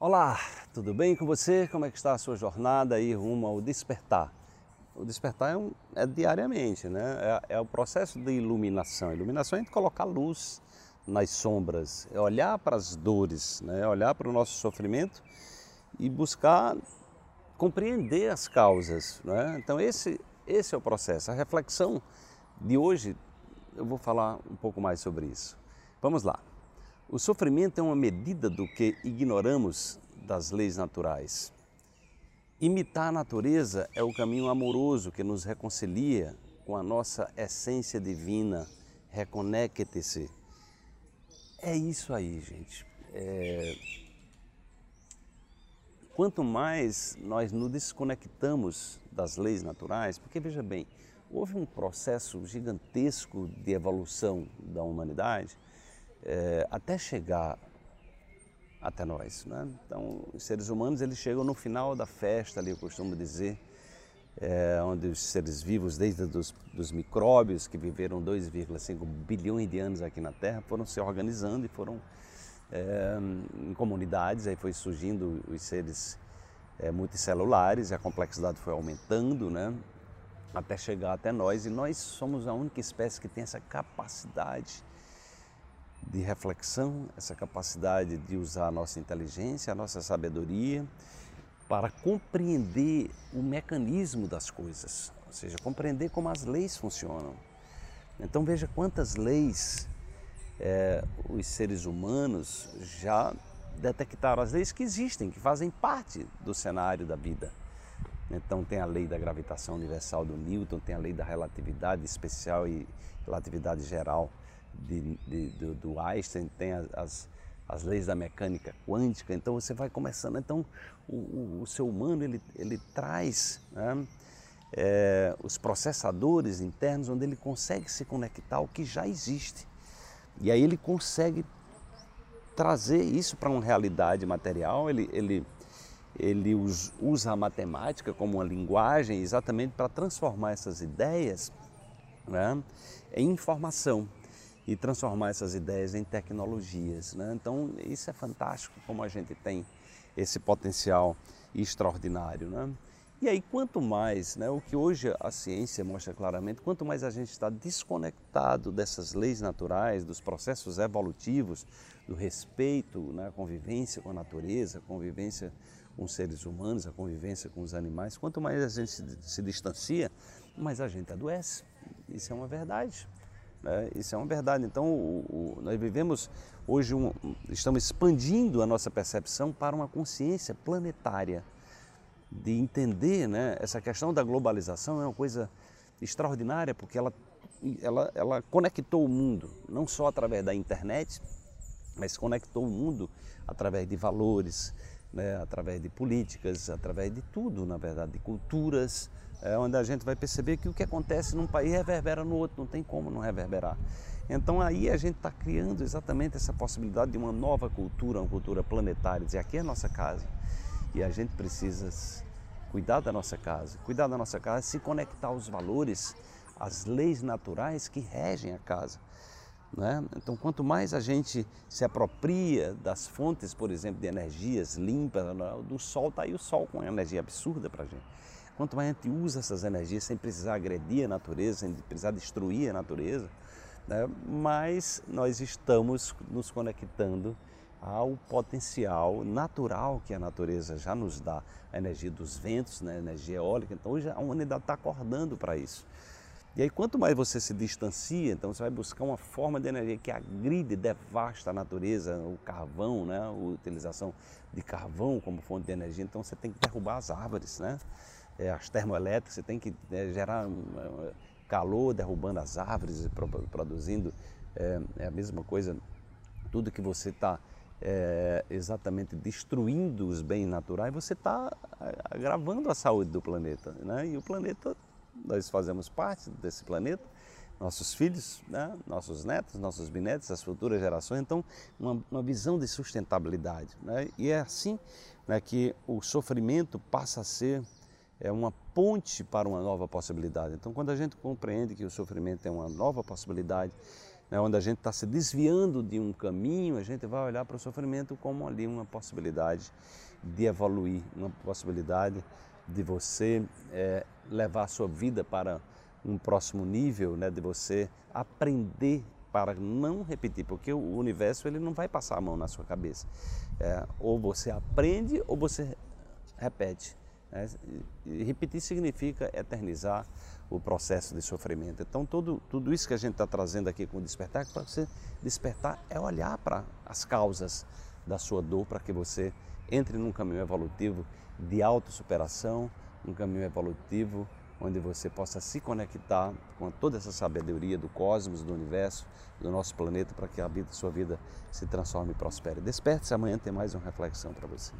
Olá, tudo bem com você? Como é que está a sua jornada aí rumo ao despertar? O despertar é, um, é diariamente, né? É, é, o processo de iluminação. iluminação é a gente colocar luz nas sombras, é olhar para as dores, né? É olhar para o nosso sofrimento e buscar compreender as causas. Né? Então esse, esse é o processo. A reflexão de hoje, eu vou falar um pouco mais sobre isso. Vamos lá. O sofrimento é uma medida do que ignoramos das leis naturais. Imitar a natureza é o caminho amoroso que nos reconcilia com a nossa essência divina. Reconecte-se. É isso aí, gente. É... Quanto mais nós nos desconectamos das leis naturais, porque veja bem, houve um processo gigantesco de evolução da humanidade é, até chegar até nós. Né? Então, os seres humanos eles chegam no final da festa, ali eu costumo dizer, é, onde os seres vivos, desde dos, dos micróbios que viveram 2,5 bilhões de anos aqui na Terra, foram se organizando e foram é, em comunidades, aí foi surgindo os seres é, multicelulares e a complexidade foi aumentando, né? até chegar até nós e nós somos a única espécie que tem essa capacidade de reflexão, essa capacidade de usar a nossa inteligência, a nossa sabedoria para compreender o mecanismo das coisas, ou seja, compreender como as leis funcionam. Então veja quantas leis é, os seres humanos já detectaram, as leis que existem, que fazem parte do cenário da vida. Então tem a lei da gravitação universal do Newton, tem a lei da relatividade especial e relatividade geral de, de, do, do, Einstein, tem as, as leis da mecânica quântica, então você vai começando. Então o, o, o ser humano ele, ele traz né, é, os processadores internos onde ele consegue se conectar ao que já existe. E aí ele consegue trazer isso para uma realidade material, ele, ele, ele usa a matemática como uma linguagem exatamente para transformar essas ideias né, em informação e transformar essas ideias em tecnologias. Né? Então, isso é fantástico, como a gente tem esse potencial extraordinário. Né? E aí, quanto mais, né, o que hoje a ciência mostra claramente, quanto mais a gente está desconectado dessas leis naturais, dos processos evolutivos, do respeito, né, a convivência com a natureza, a convivência com os seres humanos, a convivência com os animais, quanto mais a gente se, distancia, mais a gente adoece. Isso é uma verdade. Né? Isso é uma verdade. Então, o, o, nós vivemos hoje, um, estamos expandindo a nossa percepção para uma consciência planetária, de entender né, essa questão da globalização é uma coisa extraordinária, porque ela, ela, ela conectou o mundo, não só através da internet, mas conectou o mundo através de valores, né, através de políticas, através de tudo, na verdade, de culturas, é onde a gente vai perceber que o que acontece num país reverbera no outro, não tem como não reverberar. Então aí a gente está criando exatamente essa possibilidade de uma nova cultura, uma cultura planetária, dizer aqui é a nossa casa e a gente precisa cuidar da nossa casa, cuidar da nossa casa, se conectar aos valores, às leis naturais que regem a casa. Né? Então, quanto mais a gente se apropria das fontes, por exemplo, de energias limpas, do sol, está aí o sol com energia absurda para a gente. Quanto mais a gente usa essas energias sem precisar agredir a natureza, sem precisar destruir a natureza, né, mais nós estamos nos conectando ao potencial natural que a natureza já nos dá, a energia dos ventos, né, a energia eólica. Então hoje a humanidade está acordando para isso. E aí quanto mais você se distancia, então você vai buscar uma forma de energia que agride, devasta a natureza, o carvão, né, a utilização de carvão como fonte de energia. Então você tem que derrubar as árvores, né? É, as termoelétricas, você tem que é, gerar um, calor derrubando as árvores e produzindo é, é, a mesma coisa, tudo que você está é, exatamente destruindo os bens naturais, você está agravando a saúde do planeta. Né? E o planeta, nós fazemos parte desse planeta, nossos filhos, né? nossos netos, nossos bisnetos, as futuras gerações. Então, uma, uma visão de sustentabilidade. Né? E é assim né, que o sofrimento passa a ser é uma ponte para uma nova possibilidade. Então, quando a gente compreende que o sofrimento é uma nova possibilidade, né, onde a gente está se desviando de um caminho, a gente vai olhar para o sofrimento como ali uma possibilidade de evoluir, uma possibilidade de você é, levar a sua vida para um próximo nível, né, de você aprender para não repetir, porque o universo ele não vai passar a mão na sua cabeça. É, ou você aprende ou você repete. Né? E repetir significa eternizar o processo de sofrimento. Então, tudo, tudo isso que a gente está trazendo aqui com o despertar, para você despertar é olhar para as causas da sua dor, para que você entre num caminho evolutivo de autossuperação, um caminho evolutivo onde você possa se conectar com toda essa sabedoria do cosmos, do universo, do nosso planeta, para que a vida, sua vida se transforme e prospere. Desperte-se amanhã, tem mais uma reflexão para você.